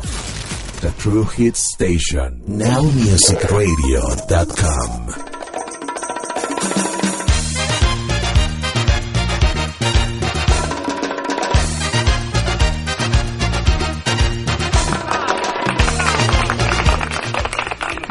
The True Hit Station. NowMusicRadio.com.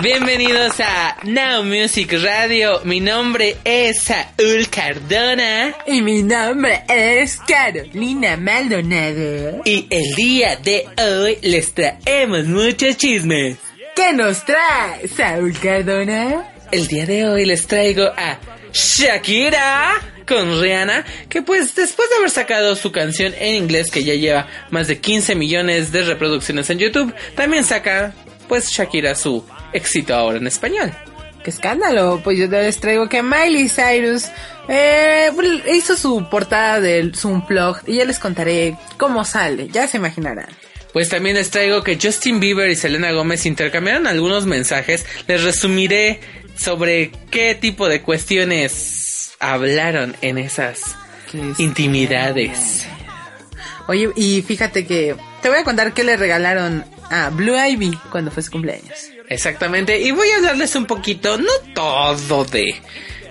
Bienvenidos a Now Music Radio. Mi nombre es Saúl Cardona. Y mi nombre es Carolina Maldonado. Y el día de hoy les traemos muchos chismes. ¿Qué nos trae Saúl Cardona? El día de hoy les traigo a Shakira con Rihanna, que pues después de haber sacado su canción en inglés que ya lleva más de 15 millones de reproducciones en YouTube, también saca pues Shakira su éxito ahora en español. ¡Qué escándalo! Pues yo les traigo que Miley Cyrus eh, hizo su portada del Zoom Plug y ya les contaré cómo sale, ya se imaginarán. Pues también les traigo que Justin Bieber y Selena Gómez intercambiaron algunos mensajes. Les resumiré sobre qué tipo de cuestiones hablaron en esas intimidades. Oye, y fíjate que te voy a contar qué le regalaron a Blue Ivy cuando fue su cumpleaños. Exactamente, y voy a hablarles un poquito, no todo de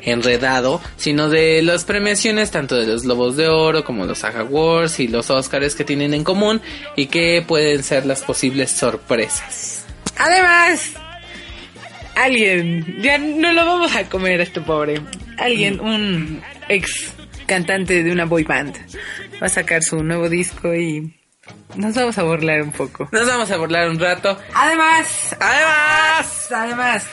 enredado, sino de las premiaciones tanto de los Globos de Oro como los Saga Awards y los Oscars que tienen en común y que pueden ser las posibles sorpresas. Además, alguien, ya no lo vamos a comer a este pobre, alguien, Mm. un ex cantante de una boy band, va a sacar su nuevo disco y nos vamos a burlar un poco. Nos vamos a burlar un rato. Además, Además, además,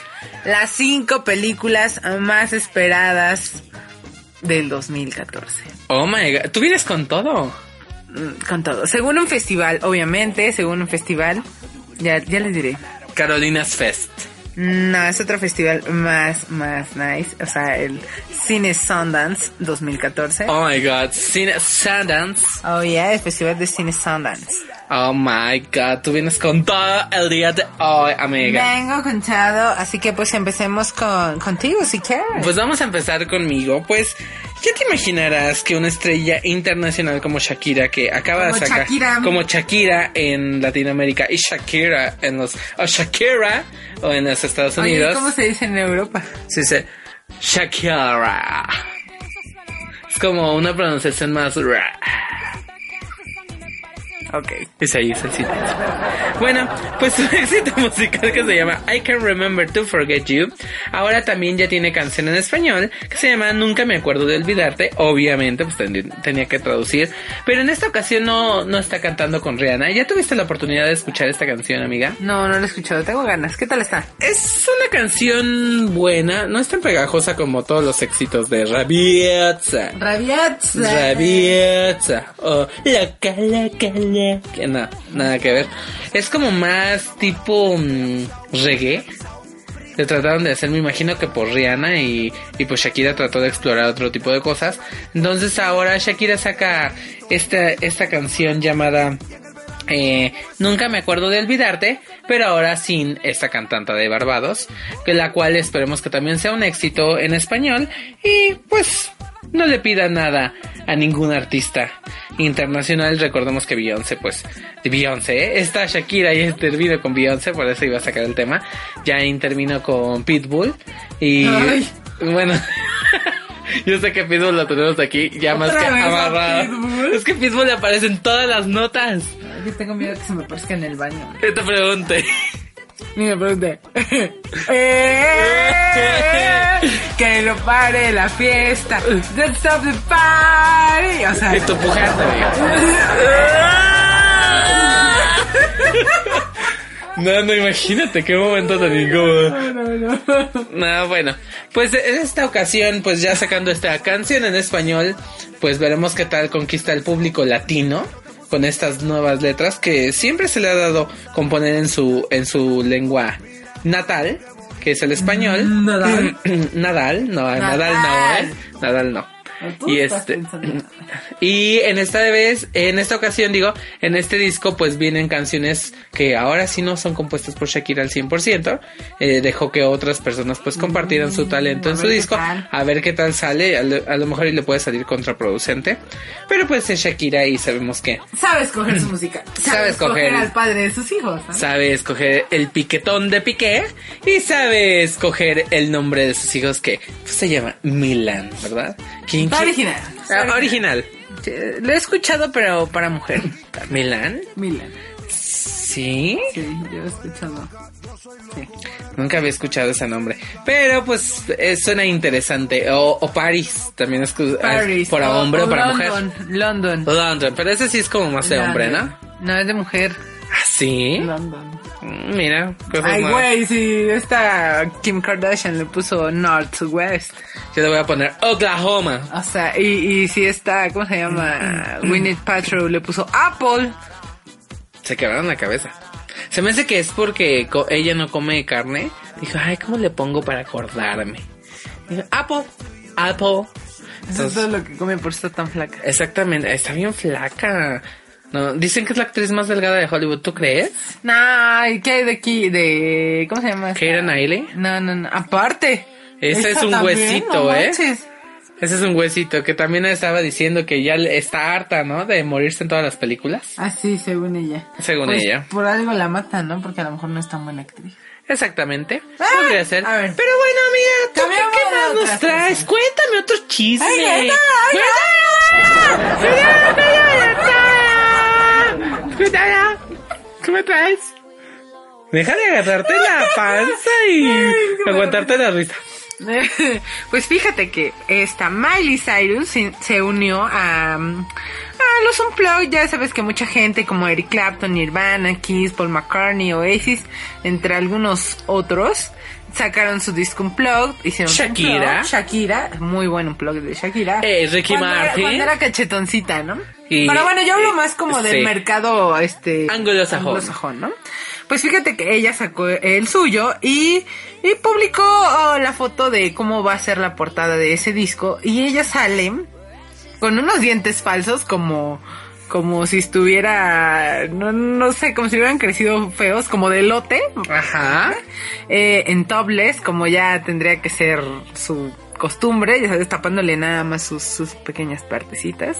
las cinco películas más esperadas del 2014. oh my god, tú vienes con todo. Mm, Con todo. Según un festival, obviamente, según un festival, ya, ya les diré. Carolina's Fest. No, es otro festival más, más nice. O sea, el Cine Sundance 2014. Oh my god, Cine Sundance. Oh, yeah, el festival de Cine Sundance. Oh my god, tú vienes con todo el día de hoy, amiga. Vengo contado, así que pues empecemos con contigo si quieres. Pues vamos a empezar conmigo. Pues ya te imaginarás que una estrella internacional como Shakira, que acaba Como de sacar Shakira. como Shakira en Latinoamérica y Shakira en los o Shakira o en los Estados Oye, Unidos. ¿cómo se dice en Europa? Se dice Shakira. Es como una pronunciación más ra. Ok. Es ahí, es así. Bueno, pues su éxito musical que se llama I Can Remember to Forget You, ahora también ya tiene canción en español que se llama Nunca me acuerdo de olvidarte, obviamente, pues ten- tenía que traducir, pero en esta ocasión no, no está cantando con Rihanna. ¿Ya tuviste la oportunidad de escuchar esta canción, amiga? No, no lo he escuchado, tengo ganas. ¿Qué tal está? Es una canción buena, no es tan pegajosa como todos los éxitos de Rabiazza. Rabiazza. Rabiazza o loca, loca, loca. Que no, nada que ver. Es como más tipo mm, reggae. Le trataron de hacer, me imagino que por Rihanna y, y pues Shakira trató de explorar otro tipo de cosas. Entonces ahora Shakira saca esta, esta canción llamada eh, Nunca me acuerdo de olvidarte, pero ahora sin esta cantante de Barbados, que la cual esperemos que también sea un éxito en español y pues no le pida nada a ningún artista internacional. Recordemos que Beyoncé, pues, Beyoncé, ¿eh? está Shakira y intervino con Beyoncé, por eso iba a sacar el tema. Ya intervino con Pitbull y Ay. bueno. Yo sé que Pitbull lo tenemos aquí ya más que amarrado. Es que Pitbull le aparece en todas las notas. que tengo miedo que se me parezca en el baño. ¿Qué te pregunté? Ni me pregunté. Que no pare la fiesta. Don't stop the party. O sea, Y tú pujando. No, no, imagínate qué momento tan incómodo. No, bueno, pues en esta ocasión, pues ya sacando esta canción en español, pues veremos qué tal conquista el público latino con estas nuevas letras que siempre se le ha dado componer en su en su lengua natal, que es el español. Nadal. Nadal, no, Nadal, no, ¿eh? Nadal no. Y este pensando. y en esta vez, en esta ocasión digo, en este disco pues vienen canciones que ahora sí no son compuestas por Shakira al 100%, eh, dejó que otras personas pues compartieran su talento a en su disco, tal. a ver qué tal sale, a lo, a lo mejor y le puede salir contraproducente, pero pues es Shakira y sabemos que Sabe escoger su música. Sabe, Sabe escoger escoger. al padre de sus hijos. ¿no? sabe escoger el piquetón de Piqué y sabe escoger el nombre de sus hijos que pues, se llama Milan, ¿verdad? ¿Quién, Está quién- original. Ah, original. Sí, Lo he escuchado, pero para mujer. ¿Milan? Milan. Sí. Sí, yo he escuchado. Sí. Nunca había escuchado ese nombre. Pero pues eh, suena interesante. O, o Paris, también es que- Paris. para o- hombre o, o para London, mujer. London. London, pero ese sí es como más de hombre, ¿no? No, es de mujer. ¿Ah, sí? London. Mm, Mira, cosas Ay, güey, sí, esta Kim Kardashian le puso Northwest. Yo le voy a poner Oklahoma. O sea, y, y si esta, ¿cómo se llama? Gwyneth Paltrow le puso Apple. Se quebraron la cabeza. Se me hace que es porque ella no come carne. Dijo, ay, ¿cómo le pongo para acordarme? Dijo, Apple, Apple. Eso es Entonces, todo lo que come por estar tan flaca. exactamente, está bien flaca. No, dicen que es la actriz más delgada de Hollywood, ¿tú crees? Nah, ¿y qué hay de aquí? De, ¿cómo se llama? Keira Knightley. No, no, no. Aparte. Ese es un también, huesito, no ¿eh? Ese es un huesito que también estaba diciendo que ya está harta, ¿no? De morirse en todas las películas. Ah, sí, según ella. Según Pues, ella. Por algo la matan, ¿no? Porque a lo mejor no es tan buena actriz. Exactamente. Ah, Podría ser. a ver. Pero bueno, amiga, ¿tú qué, más nos traes? cosa. Cuéntame otro chisme. Ay, neta, ay, Cuéntame. Cuéntame. ¿Qué me traes? Deja de agarrarte la panza y aguantarte la risa. pues fíjate que esta Miley Cyrus se, unió a, a los Unplugged. Ya sabes que mucha gente como Eric Clapton, Nirvana, Kiss, Paul McCartney, Oasis, entre algunos otros, sacaron su disco Unplugged. Hicieron Shakira. Unplugged. Shakira, muy buen Unplugged de Shakira. Eh, Ricky cuando era- Martin. cuando era cachetoncita, ¿no? Y- Pero bueno, yo hablo más como del sí. mercado este Anglosajón. anglosajón, ¿no? Pues fíjate que ella sacó el suyo y, y publicó oh, la foto de cómo va a ser la portada de ese disco y ella sale con unos dientes falsos como como si estuviera no, no sé, como si hubieran crecido feos, como de lote, Ajá. eh, en topless, como ya tendría que ser su costumbre, ya sabes, tapándole nada más sus, sus pequeñas partecitas.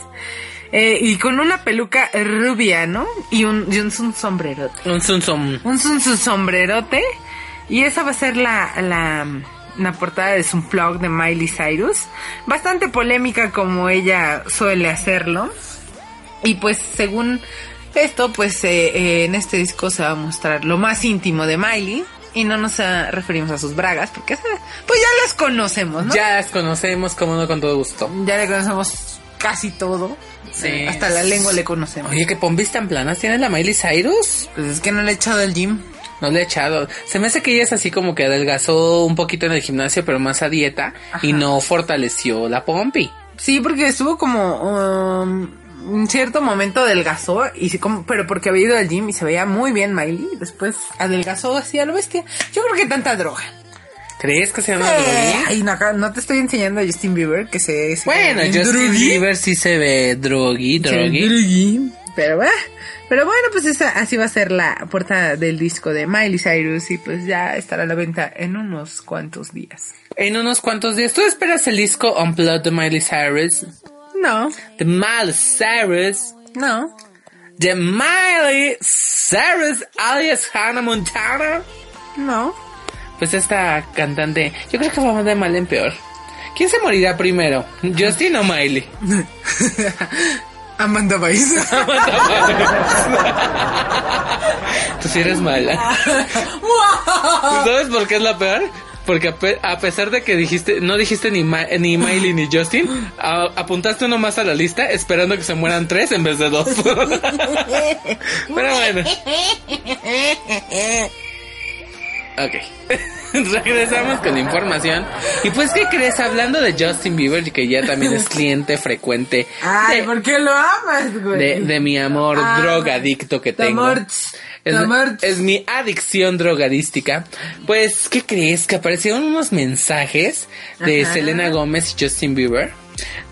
Eh, y con una peluca rubia, ¿no? Y un, y un, un sombrerote. Un un- un sombrerote. Y esa va a ser la, la, la portada de su blog de Miley Cyrus. Bastante polémica como ella suele hacerlo. Y pues según esto, pues eh, eh, en este disco se va a mostrar lo más íntimo de Miley. Y no nos ah, referimos a sus bragas, porque pues ya las conocemos, ¿no? Ya las conocemos, como no, con todo gusto. Ya le conocemos casi todo. Sí. Eh, hasta la lengua le conocemos. Oye, ¿qué pompis tan planas tiene la Miley Cyrus? Pues es que no le he echado el gym. No le he echado. Se me hace que ella es así como que adelgazó un poquito en el gimnasio, pero más a dieta. Y no fortaleció la pompi. Sí, porque estuvo como um, un cierto momento adelgazó y se como, pero porque había ido al gym y se veía muy bien Miley, después adelgazó así a lo bestia. Yo creo que tanta droga. ¿Crees que se llama Eh, ay, no, no te estoy enseñando a Justin Bieber que se, se Bueno, Justin. Bieber sí se ve drogui, drogui. Pero va. Pero bueno, pues esa, así va a ser la portada del disco de Miley Cyrus y pues ya estará a la venta en unos cuantos días. En unos cuantos días. ¿Tú esperas el disco Unplugged de Miley Cyrus? No, De Miley Cyrus. no, De Miley Cyrus alias Hannah Montana. no. Pues esta cantante, yo creo que va de mal en peor. ¿Quién se morirá primero? ¿Justin o Miley? Amanda Baez. Tú sí eres mala. ¿Sabes por qué es la peor? Porque a, pe- a pesar de que dijiste, no dijiste ni, Ma- ni Miley ni Justin, apuntaste uno más a la lista esperando que se mueran tres en vez de dos. Pero bueno. Ok. Regresamos con información. Y pues, ¿qué crees? Hablando de Justin Bieber, que ya también es cliente frecuente Ay, de- ¿por qué lo amas, güey? de, de mi amor Ah, drogadicto que te tengo. amorts, Es, mi adicción drogadística. Pues, ¿qué crees? Que aparecieron unos mensajes de Ajá. Selena Gómez y Justin Bieber.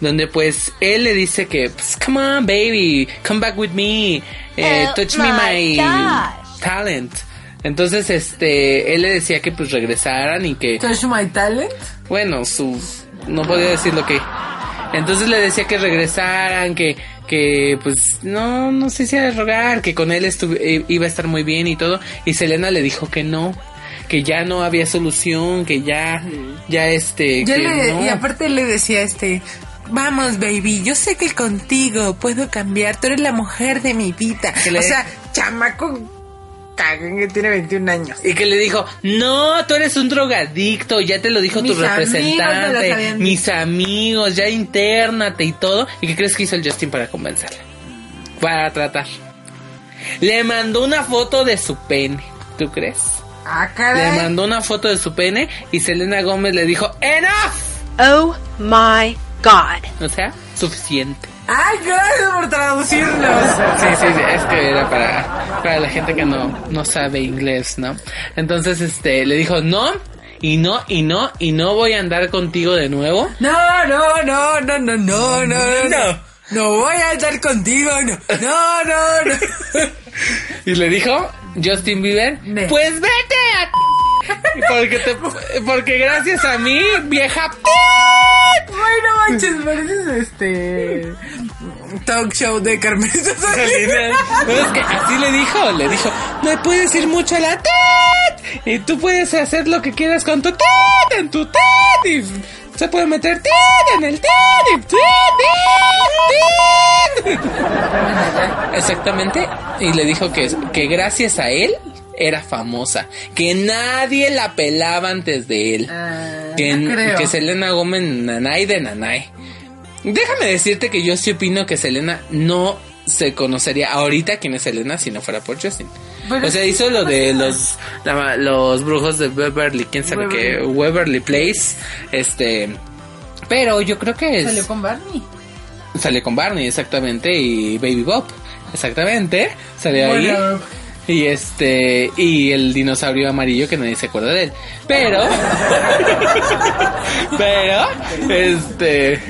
Donde pues él le dice que, pues, come on baby, come back with me, eh, Oh touch me my my gosh. talent. Entonces, este, él le decía que pues regresaran y que Touch my talent. bueno, su no podía decir lo que. Entonces le decía que regresaran, que que pues no no sé si a rogar, que con él eh, iba a estar muy bien y todo, y Selena le dijo que no, que ya no había solución, que ya ya este Yo que le, no. Y aparte le decía este, vamos baby, yo sé que contigo puedo cambiar, tú eres la mujer de mi vida. O sea, chamaco que tiene 21 años. Y que le dijo, no, tú eres un drogadicto, ya te lo dijo Mis tu representante, mis amigos, ya internate y todo. ¿Y qué crees que hizo el Justin para convencerla? Para tratar. Le mandó una foto de su pene, ¿tú crees? Ah, Le mandó una foto de su pene y Selena Gómez le dijo, enough. Oh my god. O sea, suficiente. Ay, gracias por traducirnos. Sí, sí, sí, es que era para, para la gente que no, no sabe inglés, ¿no? Entonces, este, le dijo, no, y no, y no, y no voy a andar contigo de nuevo. No, no, no, no, no, no, no, no. No voy a estar contigo, no. No, no, no. Y le dijo, Justin Bieber, pues vete a... Porque, te, porque gracias a mí, vieja... Bueno, manches, pareces este. Talk show de Carmelita Salinas. No, es que así le dijo, le dijo, no puedes ir mucho a la TED y tú puedes hacer lo que quieras con tu TED, en tu TED y se puede meter TED en el TED y TED, TED, TED. Exactamente, y le dijo que, que gracias a él era famosa, que nadie la pelaba antes de él, que, creo. que Selena Gómez nanay de nanay. Déjame decirte que yo sí opino que Selena no se conocería ahorita quién es Selena si no fuera por Justin. Pero o sea, hizo lo de los la- los brujos de Beverly, quién sabe qué, Waverly Place, este, pero yo creo que es, Salió con Barney. salió con Barney exactamente y Baby Bob, exactamente, salió ahí. Y este, y el dinosaurio amarillo que nadie se acuerda de él. Pero, pero, este,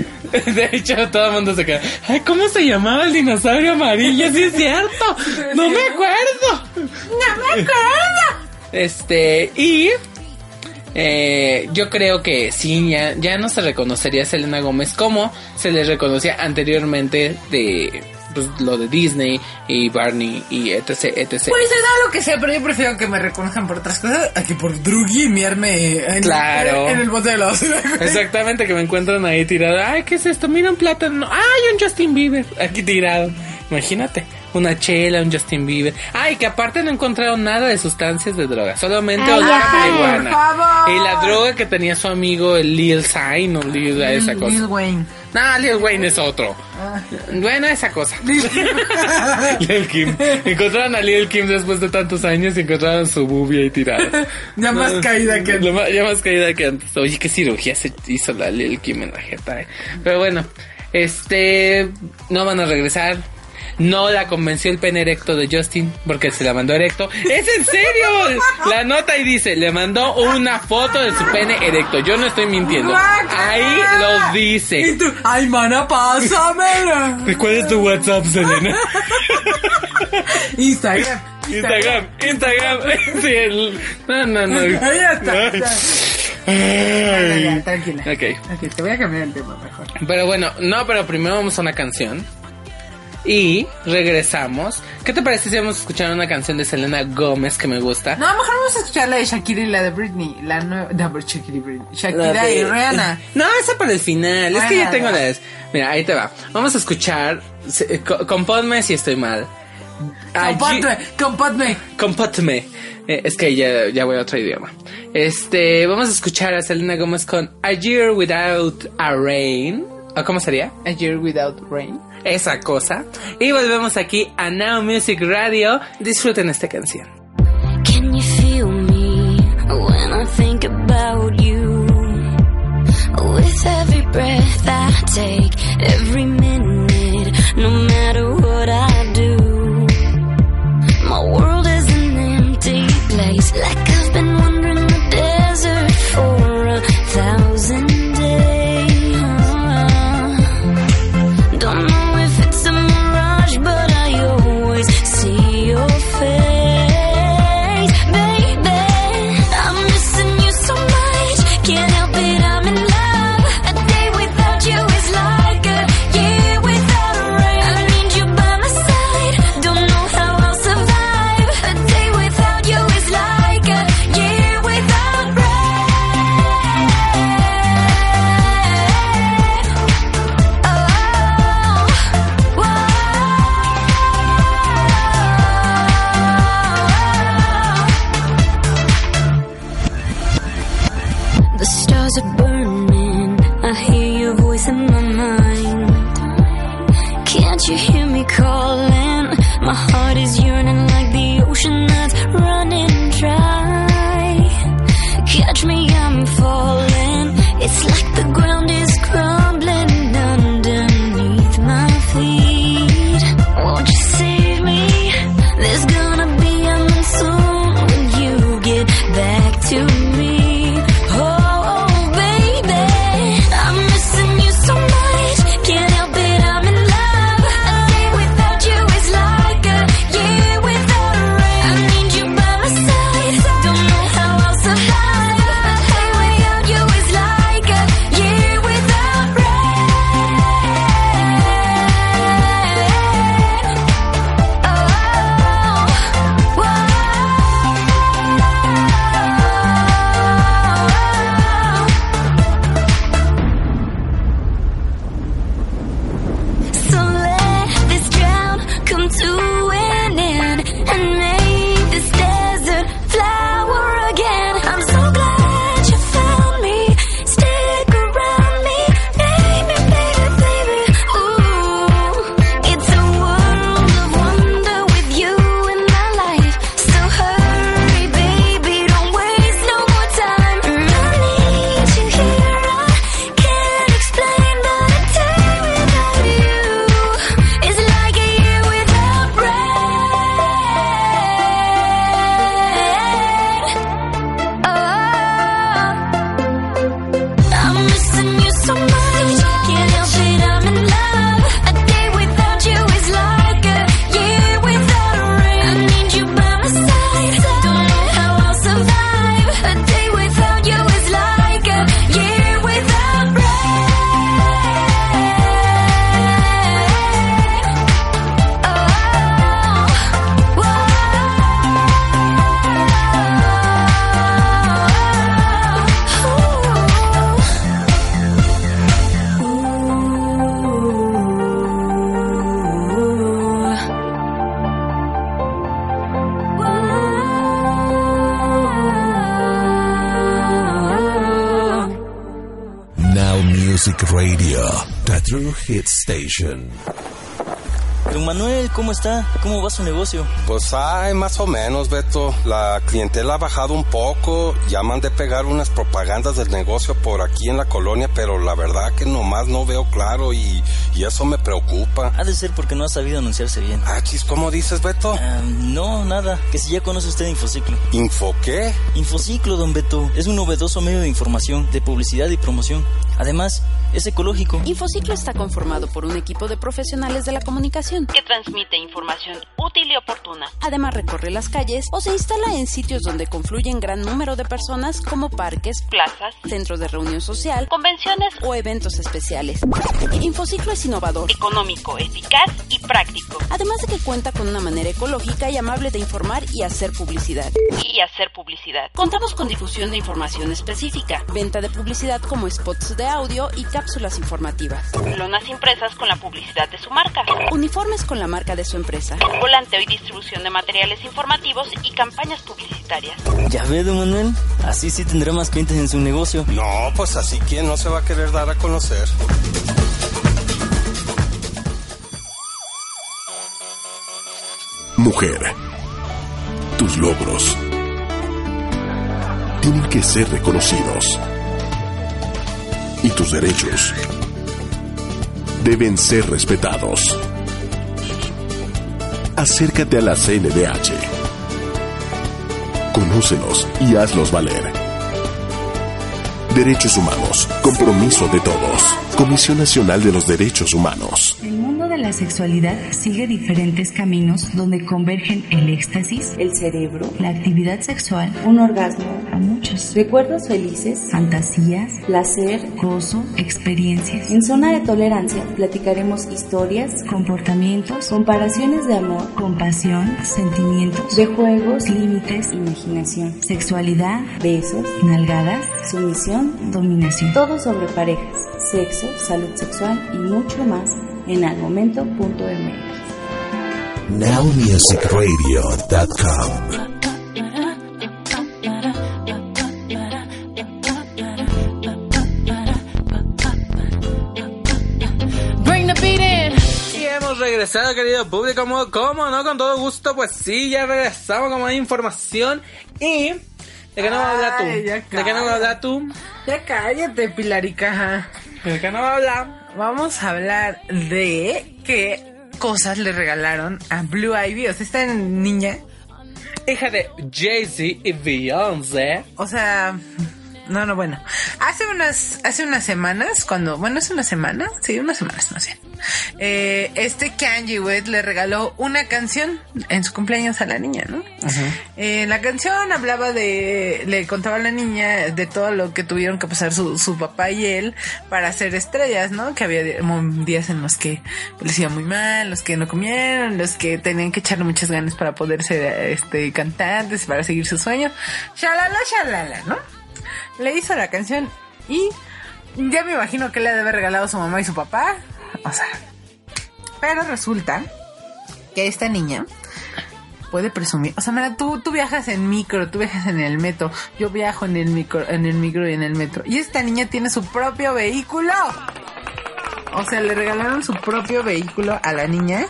de hecho todo el mundo se queda, ay, ¿cómo se llamaba el dinosaurio amarillo? Sí es cierto, no me acuerdo. No me acuerdo. Este, y eh, yo creo que sí, ya, ya no se reconocería a Selena Gómez como se le reconocía anteriormente de pues, lo de Disney y Barney y etc, etc. Pues se da lo que sea, pero yo prefiero que me reconozcan por otras cosas a que por druggy y miarme en, Claro. en el bote de la basura. Exactamente, que me encuentran ahí tirado. Ay, ¿qué es esto? Mira un plátano. Ay, un Justin Bieber aquí tirado. Imagínate, una chela, un Justin Bieber. Ay, que aparte no encontraron nada de sustancias de droga, solamente Ay, olor a marihuana. Y la droga que tenía su amigo el Lil Sign o Lil esa Lil cosa. Wayne. No, Lil Wayne es otro. Bueno, esa cosa. Lil Kim. Encontraron a Lil Kim después de tantos años y encontraron su boobie ahí tirada. Ya más caída que ma- ya más caída que antes. Oye, qué cirugía se hizo la Lil Kim en la jeta. eh. Pero bueno, este. No van a regresar. No la convenció el pene erecto de Justin porque se la mandó erecto. ¡Es en serio! La nota y dice: le mandó una foto de su pene erecto. Yo no estoy mintiendo. Ahí lo Y dice. tú, ay, mana, pásamela. ¿Cuál es tu WhatsApp, Selena? Instagram. Instagram, Instagram. Sí, el- No, no, no. Ahí está. ya. Ya, ya, Ay. tranquila. Ok. Ok, te voy a cambiar el tema mejor. Pero bueno, no, pero primero vamos a una canción. Y regresamos. ¿Qué te parece si vamos a escuchar una canción de Selena Gómez que me gusta? No, mejor vamos a escuchar la de Shakira y la de Britney. La nueva. No, Shakira y Britney. La Shakira de- y Rihanna. No, esa para el final. es que ya tengo va. las. Mira, ahí te va. Vamos a escuchar. co- Compónme si estoy mal. Compótme, compótme. Compótme. Eh, es que ya, ya voy a otro idioma. Este, vamos a escuchar a Selena Gómez con A Year Without a Rain. ¿O cómo sería? A Year Without Rain. Esa cosa. Y volvemos aquí a Now Music Radio. Disfruten esta canción. Can you feel me when I think about you? With every breath I take, every minute, no matter what I do, my world is an empty place. Like Don Manuel, ¿cómo está? ¿Cómo va su negocio? Pues hay más o menos, Beto. La clientela ha bajado un poco. Ya mandé pegar unas propagandas del negocio por aquí en la colonia, pero la verdad que nomás no veo claro y, y eso me preocupa. Ha de ser porque no ha sabido anunciarse bien. Ah, chis, ¿cómo dices, Beto? Ah, no, nada. Que si ya conoce usted Infociclo. ¿Info qué? Infociclo, don Beto, es un novedoso medio de información, de publicidad y promoción. Además, es ecológico. Infociclo está conformado por un equipo de profesionales de la comunicación que transmite información útil y oportuna. Además recorre las calles o se instala en sitios donde confluyen gran número de personas como parques, plazas, centros de reunión social, convenciones o eventos especiales. Infociclo es innovador, económico, eficaz y práctico. Además de que cuenta con una manera ecológica y amable de informar y hacer publicidad. Y hacer publicidad. Contamos con difusión de información específica, venta de publicidad como spots de audio y cápsulas informativas. Lonas impresas con la publicidad de su marca. Uniformes con la marca de su empresa. Volanteo y distribución de materiales informativos y campañas publicitarias. Ya ve, don Manuel, así sí tendrá más clientes en su negocio. No, pues así quién no se va a querer dar a conocer. Mujer, tus logros tienen que ser reconocidos. Y tus derechos deben ser respetados. Acércate a la CNDH. Conócelos y hazlos valer. Derechos Humanos. Compromiso de todos. Comisión Nacional de los Derechos Humanos. De la sexualidad sigue diferentes caminos donde convergen el éxtasis, el cerebro, la actividad sexual, un orgasmo, a muchos, recuerdos felices, fantasías, placer, gozo, experiencias. En zona de tolerancia platicaremos historias, comportamientos, comparaciones de amor, compasión, sentimientos, de juegos, límites, imaginación, sexualidad, besos, nalgadas, sumisión, dominación. Todo sobre parejas, sexo, salud sexual y mucho más en almomento.mx. NowMusicRadio.com Y hemos regresado, querido público, como, ¿cómo no? Con todo gusto, pues sí, ya regresamos como hay información y... ¿De qué no vas a hablar tú? ¿De qué no vas a hablar tú? Ya cállate, Pilarica. ¿De qué no vas a hablar? Vamos a hablar de qué cosas le regalaron a Blue Ivy. O sea, esta niña. Hija de Jay-Z y Beyoncé. O sea, no, no, bueno. Hace unas, hace unas semanas, cuando, bueno, hace una semana, sí, unas semanas, no sé. Eh, este Kanye West le regaló una canción en su cumpleaños a la niña, ¿no? Eh, la canción hablaba de, le contaba a la niña de todo lo que tuvieron que pasar su, su papá y él para ser estrellas, ¿no? Que había días en los que les iba muy mal, los que no comieron, los que tenían que echarle muchas ganas para poder ser, este, cantantes, para seguir sus sueños. Shalala, shalala, ¿no? Le hizo la canción y ya me imagino que le debe haber regalado su mamá y su papá. O sea, pero resulta que esta niña puede presumir. O sea, mira, tú, tú viajas en micro, tú viajas en el metro. Yo viajo en el micro, en el micro y en el metro. Y esta niña tiene su propio vehículo. O sea, le regalaron su propio vehículo a la niña.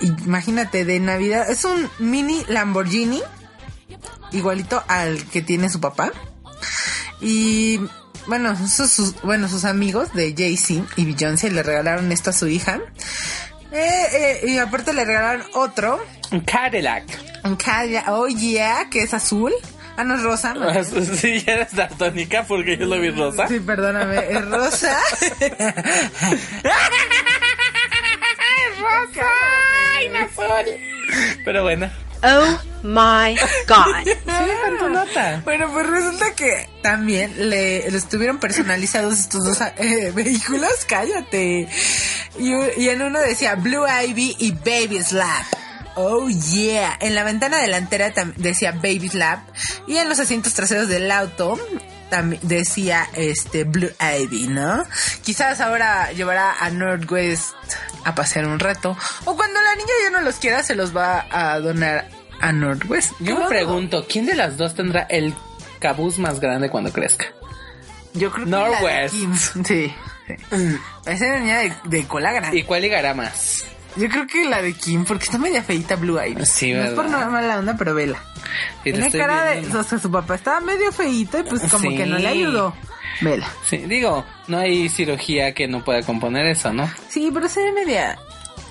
Imagínate, de Navidad. Es un mini Lamborghini. Igualito al que tiene su papá. Y bueno, sus, sus- bueno, sus amigos de Jay-Z y Beyoncé le regalaron esto a su hija. Eh, eh, y aparte le regalaron otro. Un Cadillac. Un Cadillac, oh yeah, que es azul. Ah, no es rosa. ¿no? Sí, ya eres daltónica porque yo lo vi rosa. Sí, perdóname, es rosa. rosa. Ay, no Pero bueno. Oh my God. Nota. Bueno, pues resulta que también le, le estuvieron personalizados estos dos eh, vehículos. Cállate. Y, y en uno decía Blue Ivy y Baby Slap. Oh yeah. En la ventana delantera decía Baby Slap. Y en los asientos traseros del auto también decía este Blue Ivy, ¿no? Quizás ahora llevará a Northwest a pasear un rato. O cuando la niña ya no los quiera, se los va a donar a Northwest. Yo me pregunto, ¿quién de las dos tendrá el cabuz más grande cuando crezca? Yo creo que Northwest. la de. Sí. sí. Esa era niña de, de cola grande. ¿Y cuál ligará más? Yo creo que la de Kim, porque está media feita Blue Ivy. Sí, no es por nada mala onda, pero vela. Tiene cara de... O sea, su papá estaba medio feito y pues como Sí. que no le ayudó. Vela. Sí, digo, no hay cirugía que no pueda componer eso, ¿no? Sí, pero se ve media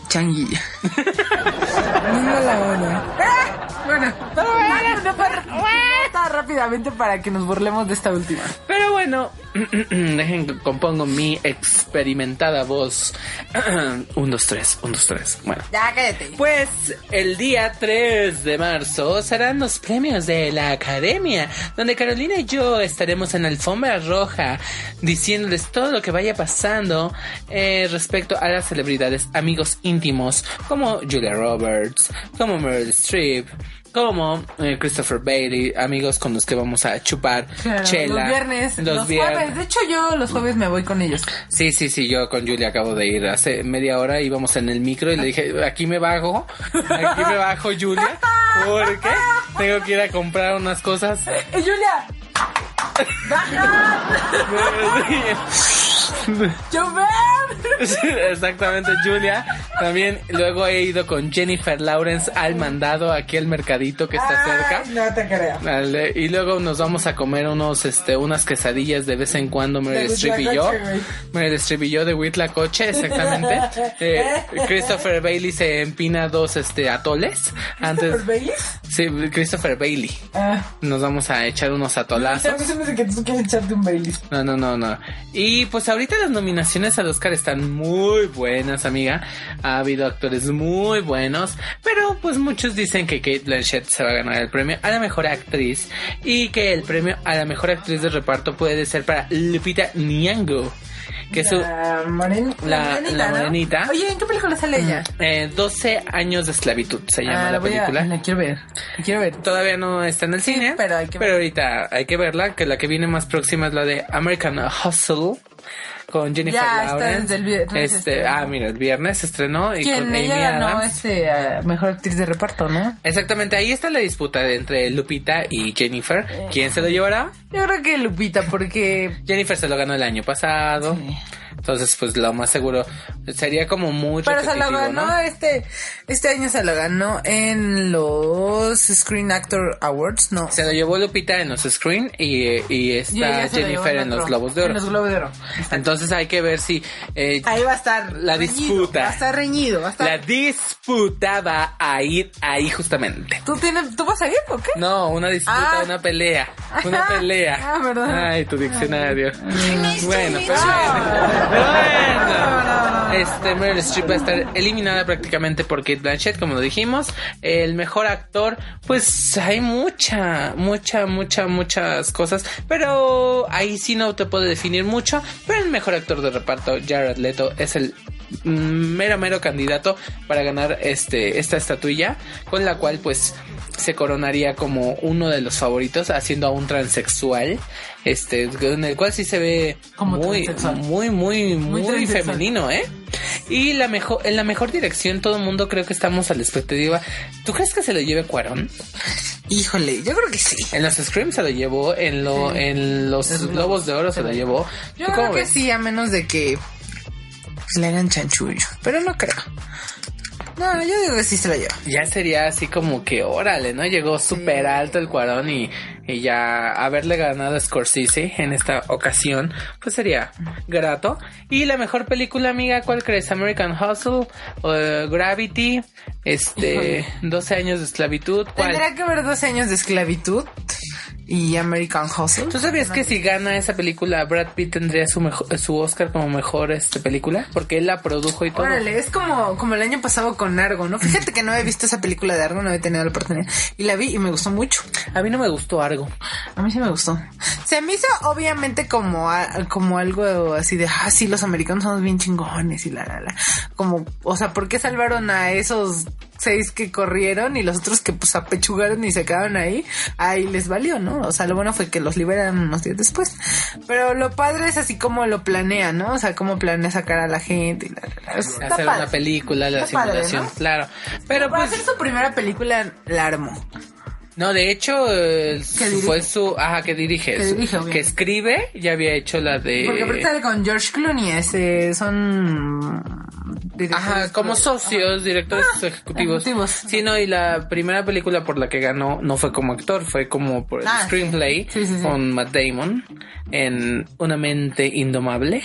changuilla. no mala onda. ¡Ah! Bueno, no, no, no, no, no, rápidamente para que nos burlemos de esta última. Pero bueno, dejen que compongo mi experimentada voz. un, dos, tres, un, dos, tres. Bueno. Ya cállate. Pues el día 3 de marzo serán los premios de la Academia, donde Carolina y yo estaremos en alfombra roja diciéndoles todo lo que vaya pasando eh, respecto a las celebridades, amigos íntimos como Julia Roberts, como Meryl Streep, como eh, Christopher Bailey, amigos con los que vamos a chupar Claro, chela. Los viernes. Los Los, viernes. jueves. De hecho, yo los jueves me voy con ellos. Sí, sí, sí, yo con Julia acabo de ir hace media hora, íbamos en el micro y le dije, aquí me bajo, aquí me bajo Julia, porque tengo que ir a comprar unas cosas. ¡Eh, Julia! ¡Baja! ¡Llover! Exactamente, Julia. También luego he ido con Jennifer Lawrence al mandado aquí al mercadito que está cerca. Ay, no te creo. Vale, y luego nos vamos a comer unos, este, unas quesadillas de vez en cuando, Meryl Streep y yo. Meryl Streep y yo de Huitlacoche, exactamente. Eh, Christopher Bailey se empina dos, este, atoles. Antes, ¿Christopher Bailey? sí, Christopher Bailey. Ah. Nos vamos a echar unos atolazos. No, no, no, no. Y pues ahorita las nominaciones al Oscar están muy buenas, amiga. Ha habido actores muy buenos, pero pues muchos dicen que Kate Blanchett se va a ganar el premio a la mejor actriz y que el premio a la mejor actriz de reparto puede ser para Lupita Nyong'o, que su La, moren- La- la ¿no? morenita. Oye, ¿en qué película sale ella? eh, 12 años de esclavitud se llama Ah, la a- película. la quiero ver. La quiero ver. Todavía no está en el cine, pero hay que pero ahorita hay que verla, que la que viene más próxima es la de American Hustle con Jennifer Ya, está Lawrence. desde el viernes, este, este. ah, mira, el viernes se estrenó y con Amy ganó Adams. este, a mejor actriz de reparto, ¿no? Exactamente, ahí está la disputa entre Lupita y Jennifer. ¿Quién se lo llevará? Yo creo que Lupita, porque Jennifer se lo ganó el año pasado. Entonces, pues lo más seguro sería como muy Pero se lo ganó ¿no? este, este año se lo ganó en los Screen Actor Awards, no. Se lo llevó Lupita en los Screen y, y está Jennifer en los Globos de Oro. En los Globos de Oro. Entonces hay que ver si eh, Ahí va a estar La reñido, disputa. Va a estar reñido, va a estar. la disputa va a ir ahí justamente. ¿Tú tienes, tú vas a ir o qué? No, una disputa, Ah. una pelea. Una pelea. Ah, perdón. Ay, tu diccionario. Bueno, pero bueno. Pero bueno. Este, Meryl Streep va a estar eliminada prácticamente por Kate Blanchett, como lo dijimos. El mejor actor, pues hay mucha, mucha, mucha, muchas cosas. Pero ahí sí no te puedo definir mucho. Pero el mejor actor de reparto, Jared Leto, es el mero, mero candidato para ganar este, esta estatuilla. Con la cual, pues, se coronaría como uno de los favoritos, haciendo a un transexual, este, en el cual sí se ve Como muy, muy, muy, muy, femenino, ¿eh? Y la mejor, en la mejor dirección, todo el mundo creo que estamos a la expectativa. ¿Tú crees que se lo lleve Cuarón? Híjole, yo creo que sí. En los Screams se lo llevó, en lo, en los Globos de Oro se lo llevó. Yo ¿Tú creo que ves? sí, a menos de que pues, le hagan chanchullo. Pero no creo. No, yo digo que sí se lleva. Ya sería así como que, órale, ¿no? Llegó súper alto el Cuarón y, y ya haberle ganado a Scorsese en esta ocasión, pues sería grato. Y la mejor película, amiga, ¿cuál crees? American Hustle, o Gravity, este, 12 años de esclavitud, ¿cuál? Tendría que ver 12 años de esclavitud y American Hustle. ¿Tú sabías que si gana esa película, Brad Pitt tendría su mejor, su Oscar como mejor este película? Porque él la produjo y todo. Órale, es como, como el año pasado con Argo, ¿no? Fíjate que no he visto esa película de Argo, no he tenido la oportunidad. Y la vi y me gustó mucho. A mí no me gustó algo. A mí sí me gustó. Se me hizo obviamente como, a- como algo así de, ah, sí, los americanos somos bien chingones y la, la, la. Como, o sea, ¿por qué salvaron a esos seis que corrieron y los otros que pues apechugaron y se quedaron ahí? Ahí les valió, ¿no? O sea, lo bueno fue que los liberaron unos días después. Pero lo padre es así como lo planea, ¿no? O sea, cómo planea sacar a la gente y la, Hacer padre. una película, la Está padre, simulación, ¿no? claro. Pero Para pues, hacer su primera película, la armó. no, de hecho, fue su, ajá, que dirige, Que su- dirige, que escribe, ya había hecho la de, Porque sale con George Clooney, ese, son... Ajá, como socios, directores ejecutivos. ejecutivos. Sí, no, y la primera película por la que ganó no fue como actor, fue como por el Ah, screenplay Sí, sí, sí. con Matt Damon en Una mente indomable.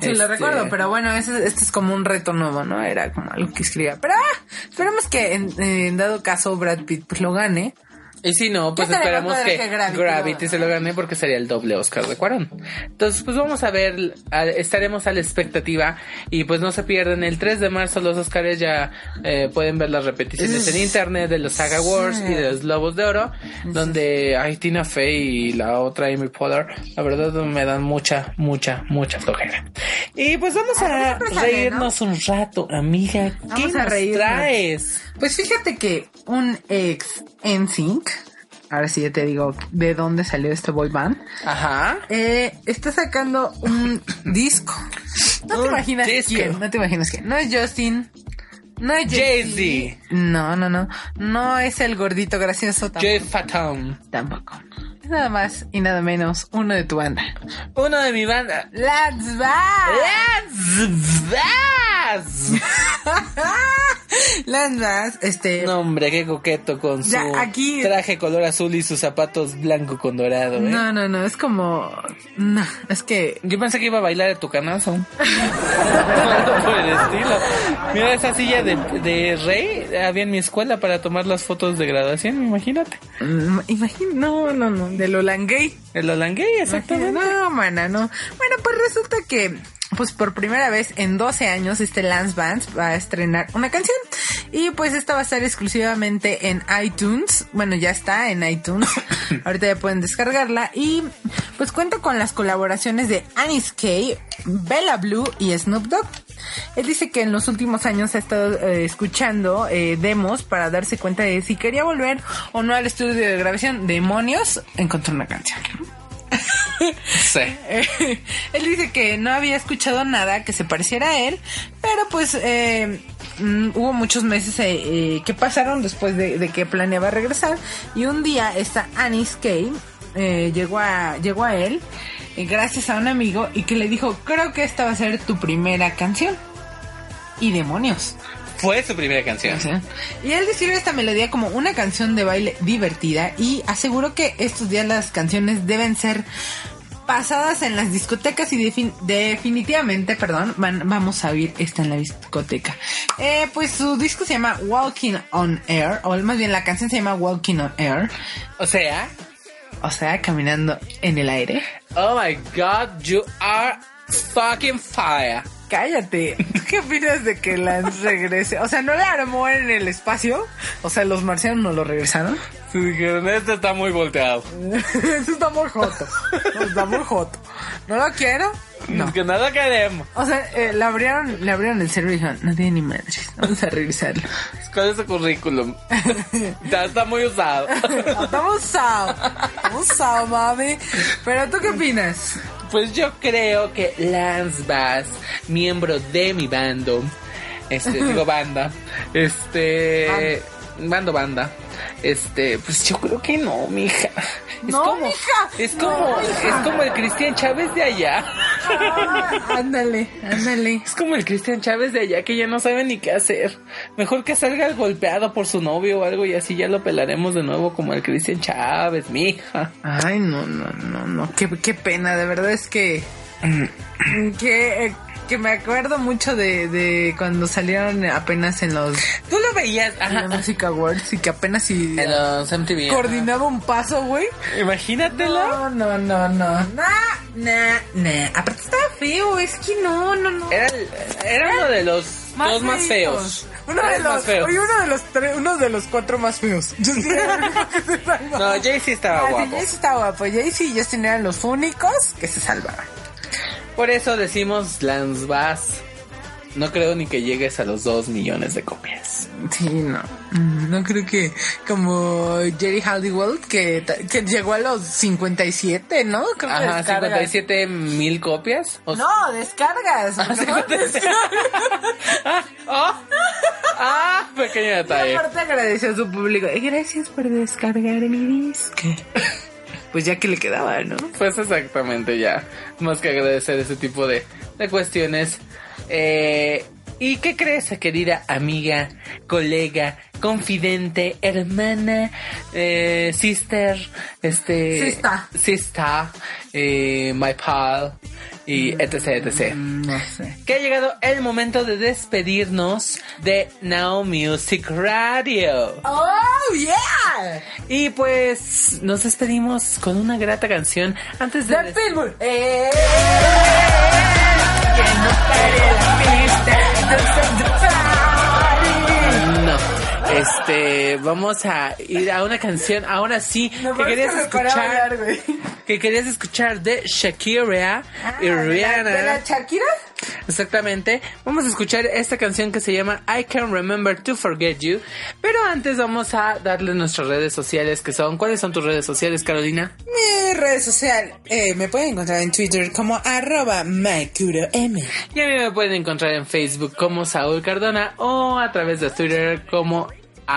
Sí, lo Este, recuerdo, pero bueno, ese- este es como un reto nuevo, ¿no? Era como algo que escribía. Pero ah, esperemos que en, en dado caso Brad Pitt pues, lo gane. Y si no, pues ¿Qué estaría esperamos que, que Gravity se lo gane porque sería el doble Oscar de Cuarón. Entonces, pues vamos a ver, estaremos a la expectativa y pues no se pierden el 3 de marzo los Oscars ya eh, pueden ver las repeticiones en internet de los Saga Wars y de los Globos de Oro, donde hay Tina Fey y la otra Amy Poehler, la verdad me dan mucha, mucha, mucha flojera. Y pues vamos a sale, reírnos un rato, amiga. ¿Qué Vamos a nos traes? Pues fíjate que un ex NSYNC, ahora sí ya te digo de dónde salió este boy band, Ajá. eh, está sacando un disco. No te imaginas disco. quién, no te imaginas quién. No es Justin. No es Jay-Z. No, no, no. No es el gordito gracioso Jay tampoco. Fatum. Tampoco. Nada más y nada menos uno de tu banda. Uno de mi banda. Let's Bass. Let's Bass. Este. No, hombre, qué coqueto con su aquí- traje color azul y sus zapatos blanco con dorado, ¿eh? No, no, no, es como. No, es que. Yo pensé que iba a bailar de tu canazo. Algo por el estilo. Mira esa silla de, de rey. Había en mi escuela para tomar las fotos de graduación, imagínate. mm, Imagina, no, no, no, de lo languey. El Olanguey, exactamente. No, mana, no. Bueno, pues resulta que, pues por primera vez en 12 años, este Lance Vance va a estrenar una canción. Y pues esta va a estar exclusivamente en iTunes. Bueno, ya está en iTunes. Ahorita ya pueden descargarla. Y pues cuenta con las colaboraciones de Anis Kay, Bella Blue y Snoop Dogg. Él dice que en los últimos años ha estado eh, escuchando eh, demos para darse cuenta de si quería volver o no al estudio de grabación. Demonios, encontró una canción. Sí. Él dice que no había escuchado nada que se pareciera a él, pero pues eh, mm, hubo muchos meses eh, eh, que pasaron después de, de que planeaba regresar y un día esta Anis Kay eh, llegó a llegó a él eh, gracias a un amigo y que le dijo creo que esta va a ser tu primera canción y demonios Fue su primera canción. y él describe esta melodía como una canción de baile divertida y aseguró que estos días las canciones deben ser pasadas en las discotecas y defin- definitivamente, perdón, van- vamos a oír esta en la discoteca. Eh, pues su disco se llama Walking on Air, o más bien la canción se llama Walking on Air, O sea, o sea, caminando en el aire. oh my god, you are fucking fire. Cállate. ¿Tú qué opinas de que Lance regrese? O sea, ¿no la armó en el espacio? O sea, los marcianos no lo regresaron. Se dijeron, este está muy volteado. Eso está muy joto. Está muy joto. ¿No lo quiero? No. Es que nada queremos. O sea, eh, le abrieron, le abrieron el cerebro y dijeron, no tiene ni madres, vamos a revisarlo. ¿Cuál es su currículum? ya está muy usado. Estamos usado, estamos usado, mami. Pero ¿tú qué opinas? Pues yo creo que Lance Bass, miembro de mi bando, este, digo banda, este, bando banda, este, pues yo creo que no, mija. Es No, como, mija. es como, es como el Cristian Chávez de allá. Ah, ándale, ándale. Es como el Cristian Chávez de allá que ya no sabe ni qué hacer. Mejor que salga golpeado por su novio o algo y así ya lo pelaremos de nuevo como el Cristian Chávez, mija. Ay, no, no, no, no, qué, qué pena, de verdad es que... que, eh, que me acuerdo mucho de, de cuando salieron apenas en los Tú lo veías, en la ajá, Music Awards y que apenas si en los MTV. coordinaba un paso, güey. Imagínatelo. No, no, no, no. Nah, nah, nah. Aparte estaba feo, es que no, no, no. Era, el- era uno de los dos más feos. Uno de los, más feo. oye, uno de los tres, uno de los cuatro más feos. Sí. No, Jay-Z estaba Ah, sí, guapo. Jay-Z estaba guapo. Jay-Z y Justin eran los únicos que se salvaban. Por eso decimos Lance Bass. No creo ni que llegues a los dos millones de copias. Sí, no. Mm, No creo que como Jerry Halliwell que, que llegó a los 57, ¿no? Creo que Ajá, descargas. 57 mil copias. O- No, descargas. ¿no? 57. ah, oh, ah, pequeño Y detalle. aparte agradeció a su público. Gracias por descargar mi disco. Pues ya que le quedaba, ¿no? Pues exactamente ya. Más que agradecer ese tipo de, de cuestiones. Eh, ¿Y qué crees, querida amiga, colega, confidente, hermana, eh, sister, este... Sister. Sister, eh, my pal, y etc, etc. No sé. Que ha llegado el momento de despedirnos de Now Music Radio. ¡Oh, yeah! Y pues nos despedimos con una grata canción antes de... ¡De Pitbull! ¡Eh! ¡Que no pare la! No, este, vamos a ir a una canción, ahora sí, que querías escuchar, que querías escuchar de Shakira y Rihanna. ¿De la Shakira? Exactamente. Vamos a escuchar esta canción que se llama I Can Remember to Forget You. Pero antes vamos a darle nuestras redes sociales que son. ¿Cuáles son tus redes sociales, Carolina? Mi red social eh, me pueden encontrar en Twitter como arroba MyCuroM. Y a mí me pueden encontrar en Facebook como Saúl Cardona o a través de Twitter como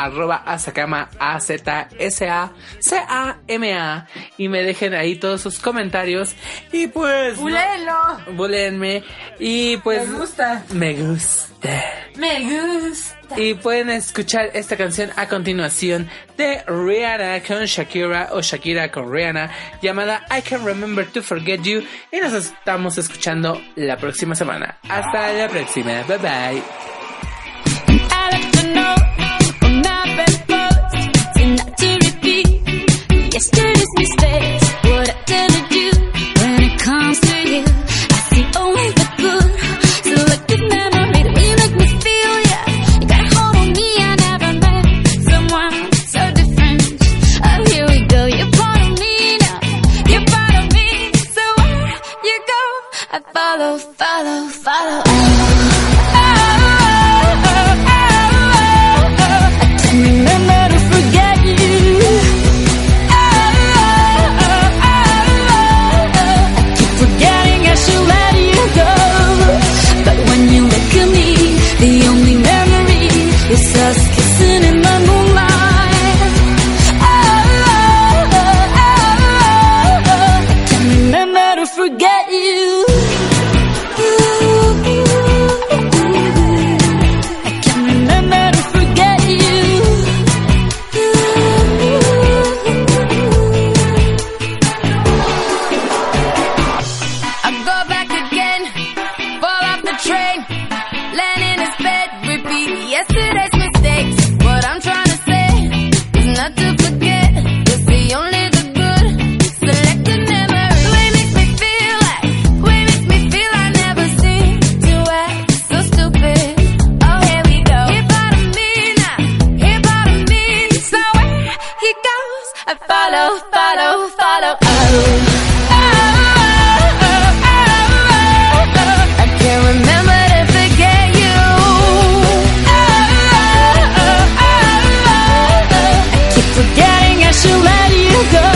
arroba Asakama A Z S A C A M A y me dejen ahí todos sus comentarios. Y pues ¡Bulelo! bulenme y pues Me gusta. me gusta. Me gusta. y pueden escuchar esta canción a continuación de Rihanna con Shakira o Shakira con Rihanna llamada I Can Remember to Forget You. Y nos estamos escuchando la próxima semana. Hasta la próxima. Bye bye yesterday's mistakes. What I didn't do when it comes to you, I see only the good. Selective memory you make me feel, yeah. You got a hold on me, I never met someone so different. Oh, here we go, you're part of me now. You're part of me, so where you go, I follow, follow, follow. Forgetting I should let you go.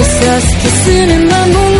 Is us kissing in the moonlight.